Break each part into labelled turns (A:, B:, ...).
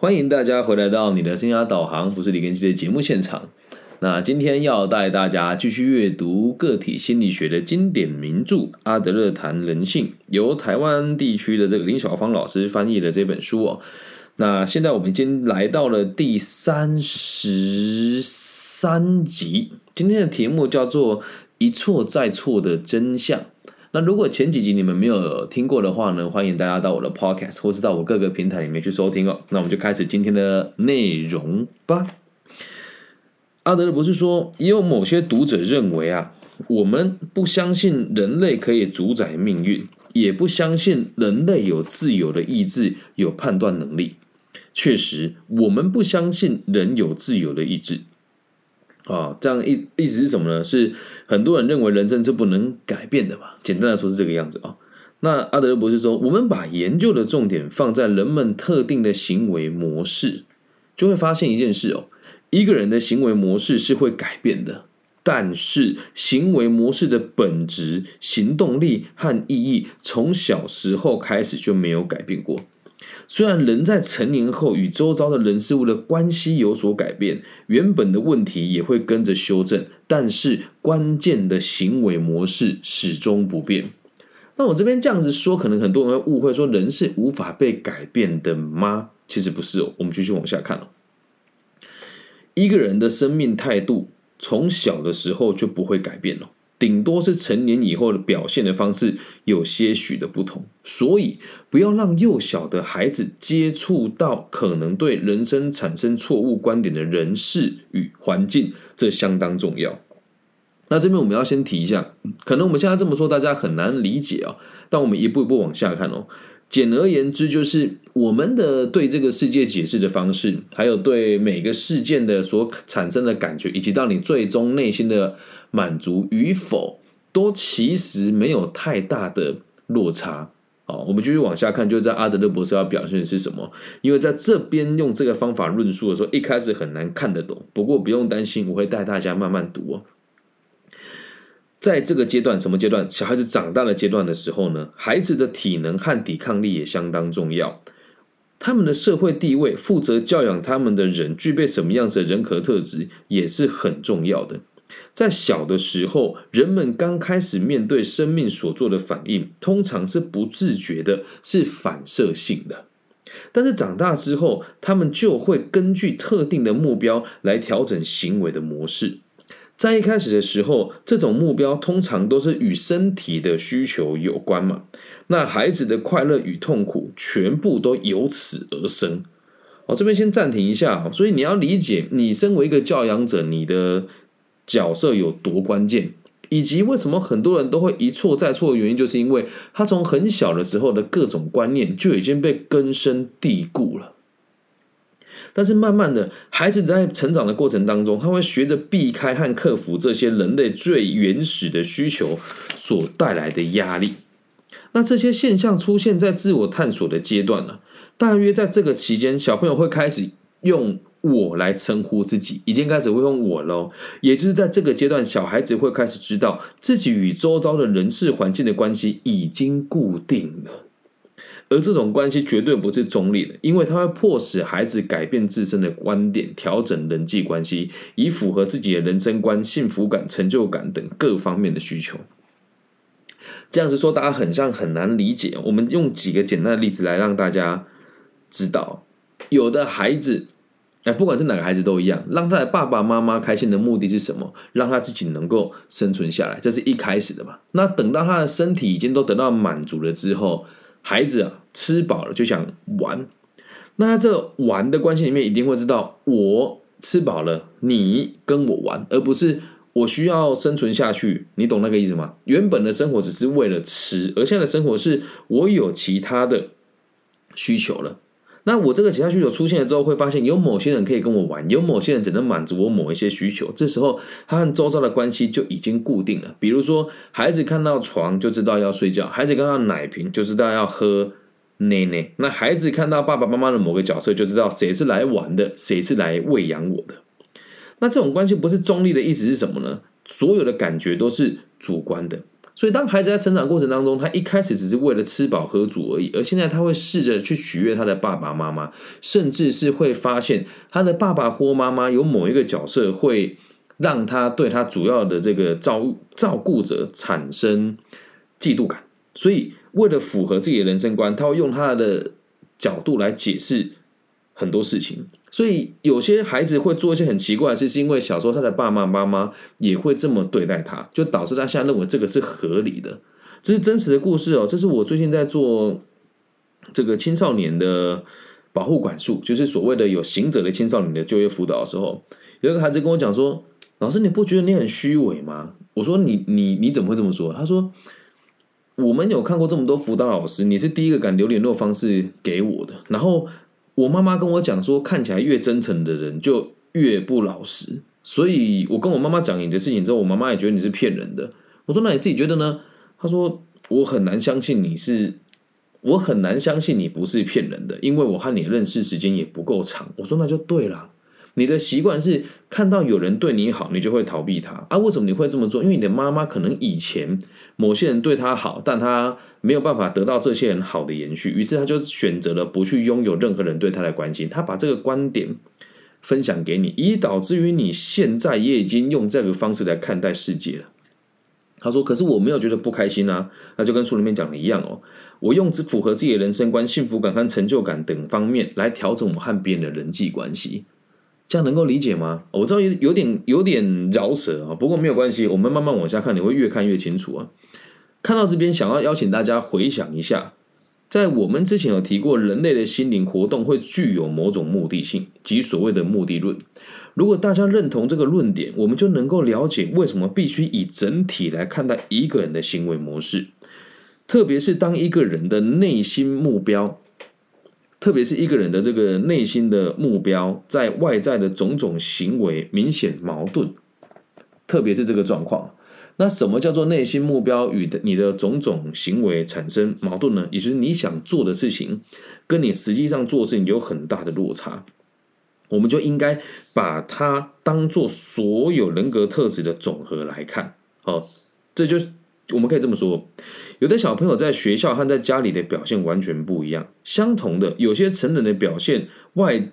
A: 欢迎大家回来到你的生涯导航，不是李根基的节目现场。那今天要带大家继续阅读个体心理学的经典名著《阿德勒谈人性》，由台湾地区的这个林小芳老师翻译的这本书哦。那现在我们已经来到了第三十三集，今天的题目叫做“一错再错的真相”。那如果前几集你们没有听过的话呢，欢迎大家到我的 Podcast 或是到我各个平台里面去收听哦。那我们就开始今天的内容吧。阿德勒博士说，也有某些读者认为啊，我们不相信人类可以主宰命运，也不相信人类有自由的意志、有判断能力。确实，我们不相信人有自由的意志。啊，这样意意思是什么呢？是很多人认为人生是不能改变的嘛？简单来说是这个样子啊。那阿德勒博士说，我们把研究的重点放在人们特定的行为模式，就会发现一件事哦：一个人的行为模式是会改变的，但是行为模式的本质、行动力和意义，从小时候开始就没有改变过。虽然人在成年后与周遭的人事物的关系有所改变，原本的问题也会跟着修正，但是关键的行为模式始终不变。那我这边这样子说，可能很多人会误会说人是无法被改变的吗？其实不是哦。我们继续往下看哦。一个人的生命态度从小的时候就不会改变了。顶多是成年以后的表现的方式有些许的不同，所以不要让幼小的孩子接触到可能对人生产生错误观点的人事与环境，这相当重要。那这边我们要先提一下，可能我们现在这么说大家很难理解啊，但我们一步一步往下看哦。简而言之，就是我们的对这个世界解释的方式，还有对每个事件的所产生的感觉，以及到你最终内心的满足与否，都其实没有太大的落差。好，我们继续往下看，就是在阿德勒博士要表现的是什么？因为在这边用这个方法论述的时候，一开始很难看得懂。不过不用担心，我会带大家慢慢读哦。在这个阶段，什么阶段？小孩子长大的阶段的时候呢？孩子的体能和抵抗力也相当重要。他们的社会地位、负责教养他们的人具备什么样子的人格特质，也是很重要的。在小的时候，人们刚开始面对生命所做的反应，通常是不自觉的，是反射性的。但是长大之后，他们就会根据特定的目标来调整行为的模式。在一开始的时候，这种目标通常都是与身体的需求有关嘛。那孩子的快乐与痛苦全部都由此而生。我这边先暂停一下，所以你要理解，你身为一个教养者，你的角色有多关键，以及为什么很多人都会一错再错的原因，就是因为他从很小的时候的各种观念就已经被根深蒂固了。但是慢慢的，孩子在成长的过程当中，他会学着避开和克服这些人类最原始的需求所带来的压力。那这些现象出现在自我探索的阶段呢？大约在这个期间，小朋友会开始用我来称呼自己，已经开始会用我喽。也就是在这个阶段，小孩子会开始知道自己与周遭的人事环境的关系已经固定了。而这种关系绝对不是中立的，因为它会迫使孩子改变自身的观点，调整人际关系，以符合自己的人生观、幸福感、成就感等各方面的需求。这样子说，大家很像很难理解。我们用几个简单的例子来让大家知道，有的孩子，哎，不管是哪个孩子都一样，让他的爸爸妈妈开心的目的是什么？让他自己能够生存下来，这是一开始的嘛。那等到他的身体已经都得到满足了之后。孩子啊，吃饱了就想玩，那这玩的关系里面一定会知道，我吃饱了，你跟我玩，而不是我需要生存下去，你懂那个意思吗？原本的生活只是为了吃，而现在的生活是我有其他的需求了。那我这个其他需求出现了之后，会发现有某些人可以跟我玩，有某些人只能满足我某一些需求。这时候，他和周遭的关系就已经固定了。比如说，孩子看到床就知道要睡觉，孩子看到奶瓶就知道要喝奶奶。那孩子看到爸爸妈妈的某个角色，就知道谁是来玩的，谁是来喂养我的。那这种关系不是中立的意思是什么呢？所有的感觉都是主观的。所以，当孩子在成长过程当中，他一开始只是为了吃饱喝足而已，而现在他会试着去取悦他的爸爸妈妈，甚至是会发现他的爸爸或妈妈有某一个角色会让他对他主要的这个照照顾者产生嫉妒感。所以，为了符合自己的人生观，他会用他的角度来解释很多事情。所以，有些孩子会做一些很奇怪的事，是因为小时候他的爸爸妈妈也会这么对待他，就导致他现在认为这个是合理的。这是真实的故事哦。这是我最近在做这个青少年的保护管束，就是所谓的有行者的青少年的就业辅导的时候，有一个孩子跟我讲说：“老师，你不觉得你很虚伪吗？”我说：“你你你怎么会这么说？”他说：“我们有看过这么多辅导老师，你是第一个敢留联络方式给我的。”然后。我妈妈跟我讲说，看起来越真诚的人就越不老实，所以我跟我妈妈讲你的事情之后，我妈妈也觉得你是骗人的。我说那你自己觉得呢？她说我很难相信你是，我很难相信你不是骗人的，因为我和你认识时间也不够长。我说那就对了。你的习惯是看到有人对你好，你就会逃避他啊？为什么你会这么做？因为你的妈妈可能以前某些人对他好，但他没有办法得到这些人好的延续，于是他就选择了不去拥有任何人对他的关心。他把这个观点分享给你，以导致于你现在也已经用这个方式来看待世界了。他说：“可是我没有觉得不开心啊，那就跟书里面讲的一样哦。我用只符合自己的人生观、幸福感和成就感等方面来调整我和别人的人际关系。”这样能够理解吗？我知道有有点有点饶舌啊，不过没有关系，我们慢慢往下看，你会越看越清楚啊。看到这边，想要邀请大家回想一下，在我们之前有提过，人类的心灵活动会具有某种目的性，即所谓的目的论。如果大家认同这个论点，我们就能够了解为什么必须以整体来看待一个人的行为模式，特别是当一个人的内心目标。特别是一个人的这个内心的目标，在外在的种种行为明显矛盾，特别是这个状况，那什么叫做内心目标与的你的种种行为产生矛盾呢？也就是你想做的事情，跟你实际上做事情有很大的落差，我们就应该把它当做所有人格特质的总和来看。哦，这就是我们可以这么说。有的小朋友在学校和在家里的表现完全不一样。相同的，有些成人的表现外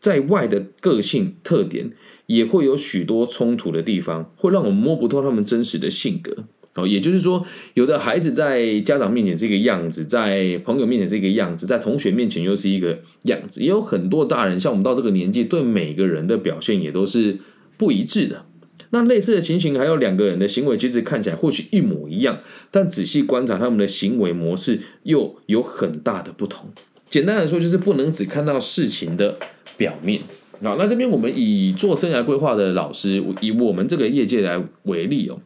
A: 在外的个性特点也会有许多冲突的地方，会让我们摸不透他们真实的性格。哦，也就是说，有的孩子在家长面前是一个样子，在朋友面前是一个样子，在同学面前又是一个样子。也有很多大人，像我们到这个年纪，对每个人的表现也都是不一致的。那类似的情形，还有两个人的行为其实看起来或许一模一样，但仔细观察他们的行为模式又有很大的不同。简单来说，就是不能只看到事情的表面。好，那这边我们以做生涯规划的老师，以我们这个业界来为例哦，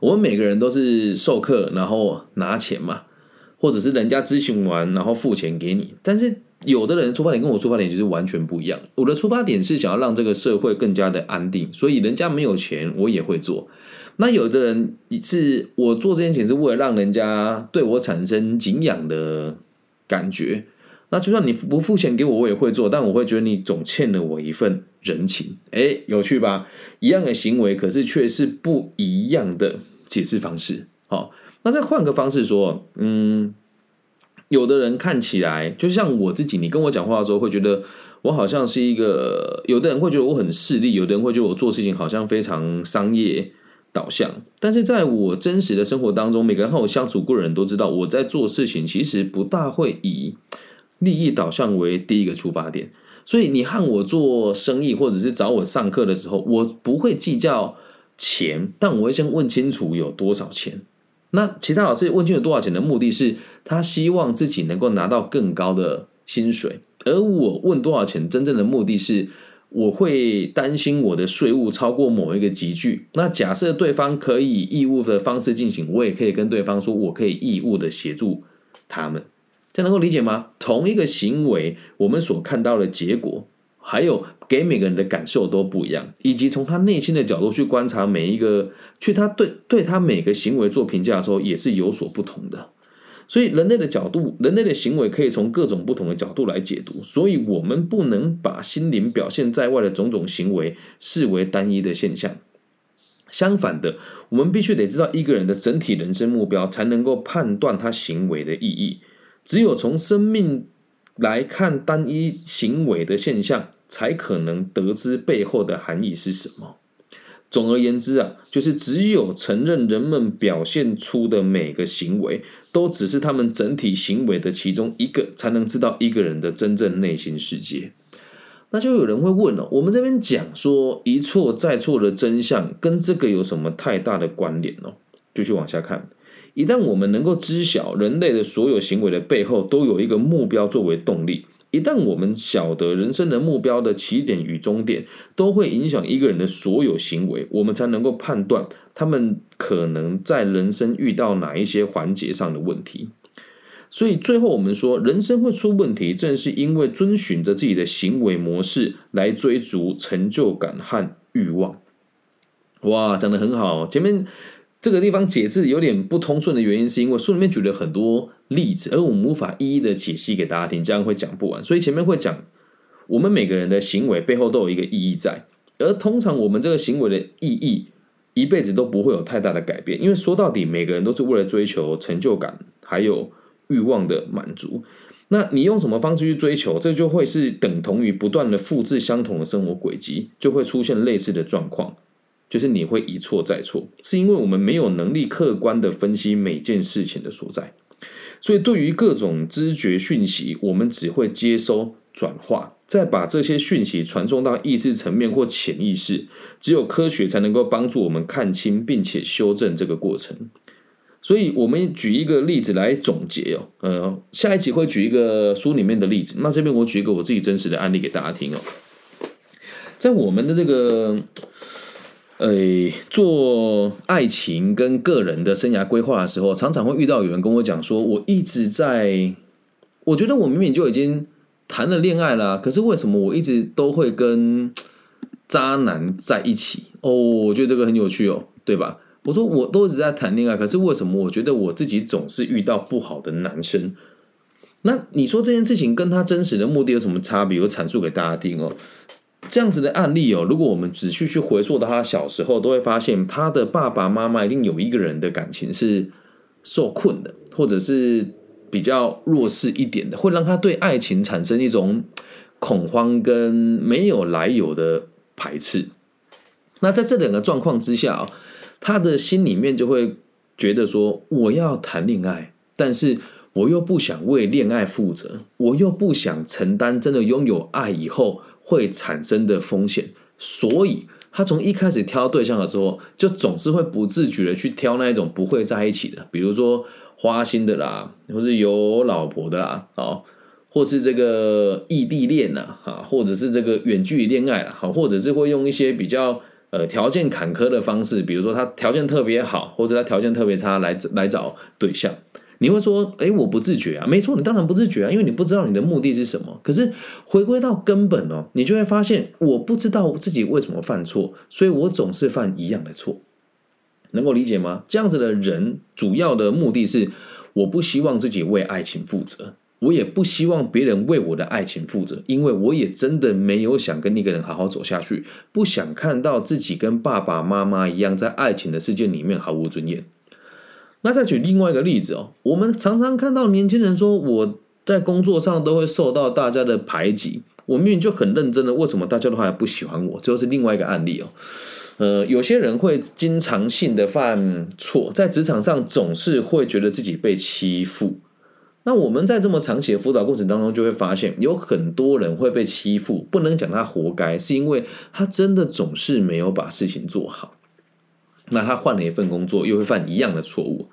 A: 我们每个人都是授课，然后拿钱嘛，或者是人家咨询完，然后付钱给你，但是。有的人出发点跟我出发点就是完全不一样。我的出发点是想要让这个社会更加的安定，所以人家没有钱我也会做。那有的人是我做这件事情是为了让人家对我产生敬仰的感觉。那就算你不付钱给我，我也会做，但我会觉得你总欠了我一份人情。哎，有趣吧？一样的行为，可是却是不一样的解释方式。好，那再换个方式说，嗯。有的人看起来就像我自己，你跟我讲话的时候会觉得我好像是一个；有的人会觉得我很势利，有的人会觉得我做事情好像非常商业导向。但是在我真实的生活当中，每个人和我相处过的人都知道，我在做事情其实不大会以利益导向为第一个出发点。所以你和我做生意，或者是找我上课的时候，我不会计较钱，但我会先问清楚有多少钱。那其他老师问清楚多少钱的目的是，他希望自己能够拿到更高的薪水，而我问多少钱真正的目的是，我会担心我的税务超过某一个级距。那假设对方可以义务的方式进行，我也可以跟对方说，我可以义务的协助他们，这能够理解吗？同一个行为，我们所看到的结果。还有给每个人的感受都不一样，以及从他内心的角度去观察每一个，去他对对他每个行为做评价的时候，也是有所不同的。所以人类的角度，人类的行为可以从各种不同的角度来解读。所以我们不能把心灵表现在外的种种行为视为单一的现象。相反的，我们必须得知道一个人的整体人生目标，才能够判断他行为的意义。只有从生命来看单一行为的现象，才可能得知背后的含义是什么。总而言之啊，就是只有承认人们表现出的每个行为都只是他们整体行为的其中一个，才能知道一个人的真正内心世界。那就有人会问了，我们这边讲说一错再错的真相，跟这个有什么太大的关联呢？继续往下看，一旦我们能够知晓人类的所有行为的背后都有一个目标作为动力。一旦我们晓得人生的目标的起点与终点都会影响一个人的所有行为，我们才能够判断他们可能在人生遇到哪一些环节上的问题。所以最后我们说，人生会出问题，正是因为遵循着自己的行为模式来追逐成就感和欲望。哇，讲的很好，前面。这个地方解释有点不通顺的原因，是因为书里面举了很多例子，而我们无法一一的解析给大家听，这样会讲不完。所以前面会讲，我们每个人的行为背后都有一个意义在，而通常我们这个行为的意义一辈子都不会有太大的改变，因为说到底，每个人都是为了追求成就感还有欲望的满足。那你用什么方式去追求，这就会是等同于不断的复制相同的生活轨迹，就会出现类似的状况。就是你会一错再错，是因为我们没有能力客观的分析每件事情的所在，所以对于各种知觉讯息，我们只会接收、转化，再把这些讯息传送到意识层面或潜意识。只有科学才能够帮助我们看清并且修正这个过程。所以，我们举一个例子来总结哦。呃，下一集会举一个书里面的例子，那这边我举一个我自己真实的案例给大家听哦。在我们的这个。呃，做爱情跟个人的生涯规划的时候，常常会遇到有人跟我讲说，我一直在，我觉得我明明就已经谈了恋爱了，可是为什么我一直都会跟渣男在一起？哦，我觉得这个很有趣哦，对吧？我说我都一直在谈恋爱，可是为什么我觉得我自己总是遇到不好的男生？那你说这件事情跟他真实的目的有什么差别？我阐述给大家听哦。这样子的案例哦，如果我们仔细去回溯到他小时候，都会发现他的爸爸妈妈一定有一个人的感情是受困的，或者是比较弱势一点的，会让他对爱情产生一种恐慌跟没有来由的排斥。那在这两个状况之下啊他的心里面就会觉得说：我要谈恋爱，但是我又不想为恋爱负责，我又不想承担真的拥有爱以后。会产生的风险，所以他从一开始挑对象了之后，就总是会不自觉的去挑那一种不会在一起的，比如说花心的啦，或是有老婆的啦，哦，或是这个异地恋呐，哈，或者是这个远距离恋爱啦，好，或者是会用一些比较呃条件坎坷的方式，比如说他条件特别好，或者他条件特别差来来找对象。你会说，哎，我不自觉啊，没错，你当然不自觉啊，因为你不知道你的目的是什么。可是回归到根本哦，你就会发现，我不知道自己为什么犯错，所以我总是犯一样的错，能够理解吗？这样子的人，主要的目的是，我不希望自己为爱情负责，我也不希望别人为我的爱情负责，因为我也真的没有想跟那个人好好走下去，不想看到自己跟爸爸妈妈一样，在爱情的世界里面毫无尊严。那再举另外一个例子哦，我们常常看到年轻人说我在工作上都会受到大家的排挤，我明明就很认真的，为什么大家都还不喜欢我？这就是另外一个案例哦。呃，有些人会经常性的犯错，在职场上总是会觉得自己被欺负。那我们在这么长期的辅导过程当中，就会发现有很多人会被欺负，不能讲他活该，是因为他真的总是没有把事情做好。那他换了一份工作，又会犯一样的错误。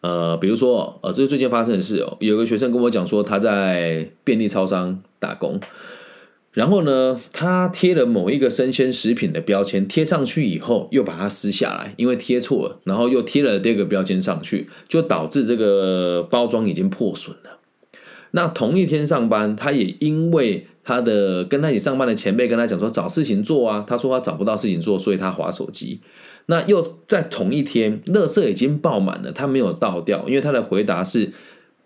A: 呃，比如说，呃，这是最近发生的事哦。有个学生跟我讲说，他在便利超商打工，然后呢，他贴了某一个生鲜食品的标签，贴上去以后又把它撕下来，因为贴错了，然后又贴了第二个标签上去，就导致这个包装已经破损了。那同一天上班，他也因为他的跟他一起上班的前辈跟他讲说找事情做啊，他说他找不到事情做，所以他划手机。那又在同一天，垃圾已经爆满了，他没有倒掉，因为他的回答是，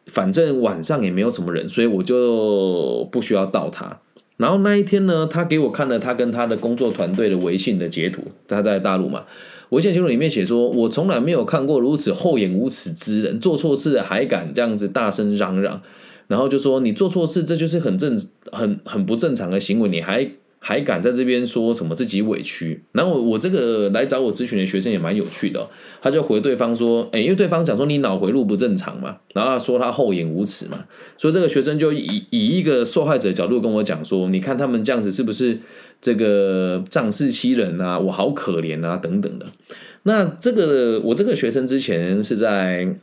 A: 反正晚上也没有什么人，所以我就不需要倒它。然后那一天呢，他给我看了他跟他的工作团队的微信的截图，他在大陆嘛，微信截图里面写说：“我从来没有看过如此厚颜无耻之人，做错事还敢这样子大声嚷嚷。”然后就说：“你做错事，这就是很正、很很不正常的行为，你还。”还敢在这边说什么自己委屈？然后我我这个来找我咨询的学生也蛮有趣的，他就回对方说：“哎，因为对方讲说你脑回路不正常嘛，然后说他厚颜无耻嘛，所以这个学生就以以一个受害者角度跟我讲说：你看他们这样子是不是这个仗势欺人啊？我好可怜啊，等等的。那这个我这个学生之前是在。”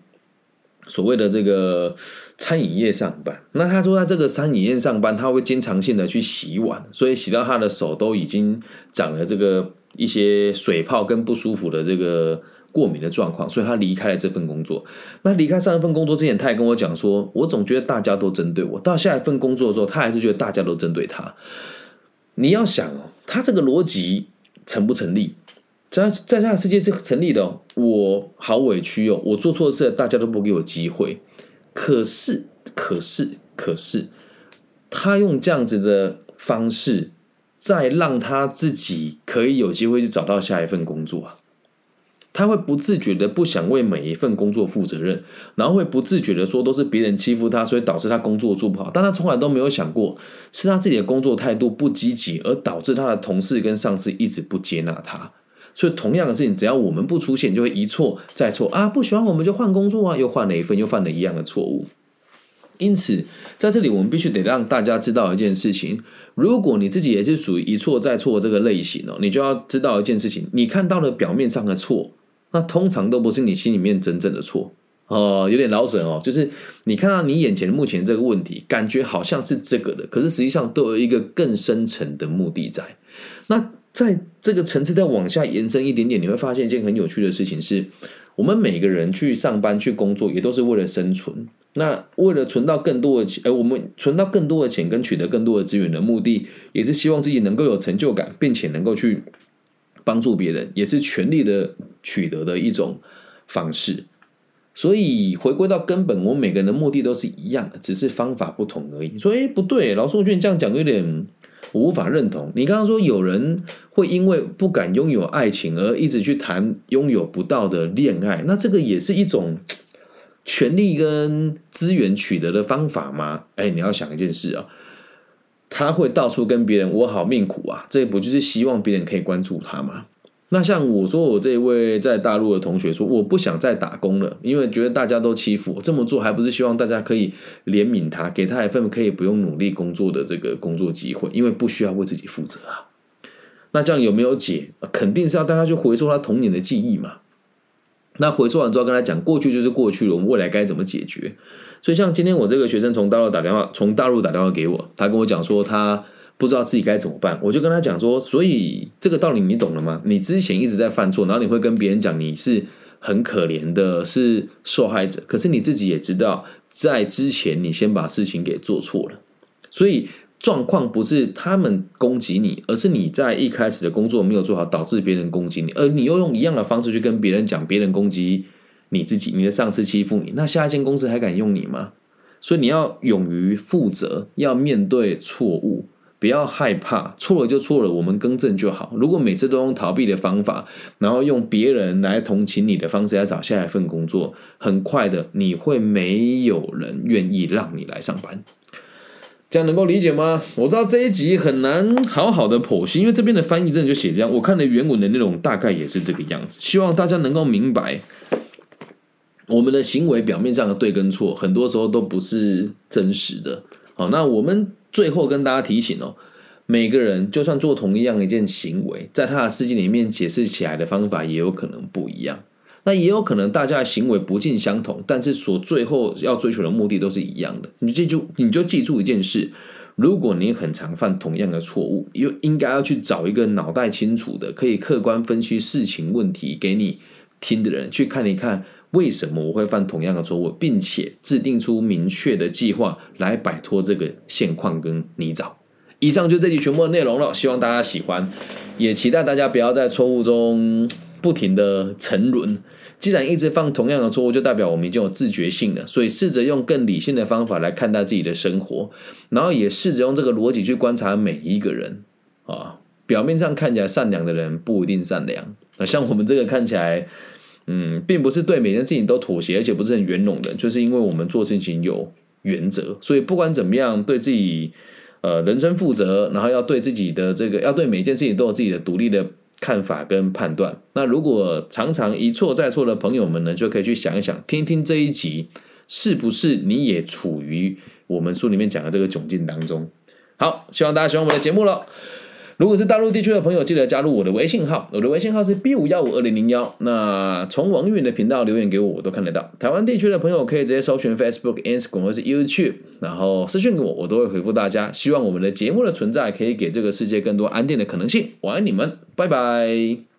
A: 所谓的这个餐饮业上班，那他说在这个餐饮业上班，他会经常性的去洗碗，所以洗到他的手都已经长了这个一些水泡跟不舒服的这个过敏的状况，所以他离开了这份工作。那离开上一份工作之前，他也跟我讲说，我总觉得大家都针对我。到下一份工作的时候，他还是觉得大家都针对他。你要想哦，他这个逻辑成不成立？在在他的世界是成立的，我好委屈哦，我做错事，大家都不给我机会。可是，可是，可是，他用这样子的方式，再让他自己可以有机会去找到下一份工作啊。他会不自觉的不想为每一份工作负责任，然后会不自觉的说都是别人欺负他，所以导致他工作做不好。但他从来都没有想过，是他自己的工作态度不积极，而导致他的同事跟上司一直不接纳他。所以同样的事情，只要我们不出现，就会一错再错啊！不喜欢我们就换工作啊，又换了一份，又犯了一样的错误。因此，在这里我们必须得让大家知道一件事情：如果你自己也是属于一错再错这个类型哦，你就要知道一件事情：你看到了表面上的错，那通常都不是你心里面真正的错哦。有点老神哦，就是你看到你眼前目前这个问题，感觉好像是这个的，可是实际上都有一个更深层的目的在。那在这个层次再往下延伸一点点，你会发现一件很有趣的事情：是我们每个人去上班、去工作，也都是为了生存。那为了存到更多的钱，而我们存到更多的钱跟取得更多的资源的目的，也是希望自己能够有成就感，并且能够去帮助别人，也是权力的取得的一种方式。所以回归到根本，我们每个人的目的都是一样的，只是方法不同而已。说，哎，不对，老师，我觉得你这样讲有点。我无法认同你刚刚说有人会因为不敢拥有爱情而一直去谈拥有不到的恋爱，那这个也是一种权力跟资源取得的方法吗？哎，你要想一件事啊，他会到处跟别人我好命苦啊，这不就是希望别人可以关注他吗？那像我说，我这一位在大陆的同学说，我不想再打工了，因为觉得大家都欺负我。这么做还不是希望大家可以怜悯他，给他一份可以不用努力工作的这个工作机会，因为不需要为自己负责啊。那这样有没有解？肯定是要带他去回溯他童年的记忆嘛。那回溯完之后，跟他讲，过去就是过去了，我们未来该怎么解决？所以像今天我这个学生从大陆打电话，从大陆打电话给我，他跟我讲说他。不知道自己该怎么办，我就跟他讲说，所以这个道理你懂了吗？你之前一直在犯错，然后你会跟别人讲你是很可怜的，是受害者，可是你自己也知道，在之前你先把事情给做错了，所以状况不是他们攻击你，而是你在一开始的工作没有做好，导致别人攻击你，而你又用一样的方式去跟别人讲，别人攻击你自己，你的上司欺负你，那下一间公司还敢用你吗？所以你要勇于负责，要面对错误。不要害怕，错了就错了，我们更正就好。如果每次都用逃避的方法，然后用别人来同情你的方式来找下一份工作，很快的你会没有人愿意让你来上班。这样能够理解吗？我知道这一集很难好好的剖析，因为这边的翻译真的就写这样。我看的原文的内容大概也是这个样子。希望大家能够明白，我们的行为表面上的对跟错，很多时候都不是真实的。好，那我们。最后跟大家提醒哦，每个人就算做同一样一件行为，在他的世界里面解释起来的方法也有可能不一样。那也有可能大家的行为不尽相同，但是所最后要追求的目的都是一样的。你记住，你就记住一件事：如果你很常犯同样的错误，又应该要去找一个脑袋清楚的、可以客观分析事情问题给你听的人去看一看。为什么我会犯同样的错误，并且制定出明确的计划来摆脱这个现况跟泥沼？以上就这集全部的内容了，希望大家喜欢，也期待大家不要在错误中不停的沉沦。既然一直犯同样的错误，就代表我们已经有自觉性了。所以试着用更理性的方法来看待自己的生活，然后也试着用这个逻辑去观察每一个人啊。表面上看起来善良的人不一定善良。那像我们这个看起来，嗯，并不是对每件事情都妥协，而且不是很圆融的，就是因为我们做事情有原则。所以不管怎么样，对自己呃人生负责，然后要对自己的这个，要对每件事情都有自己的独立的。看法跟判断，那如果常常一错再错的朋友们呢，就可以去想一想，听听这一集，是不是你也处于我们书里面讲的这个窘境当中？好，希望大家喜欢我们的节目了。如果是大陆地区的朋友，记得加入我的微信号，我的微信号是 B 五幺五二零零幺。那从网云的频道留言给我，我都看得到。台湾地区的朋友可以直接搜寻 Facebook、Instagram 或是 YouTube，然后私讯给我，我都会回复大家。希望我们的节目的存在可以给这个世界更多安定的可能性。我爱你们，拜拜。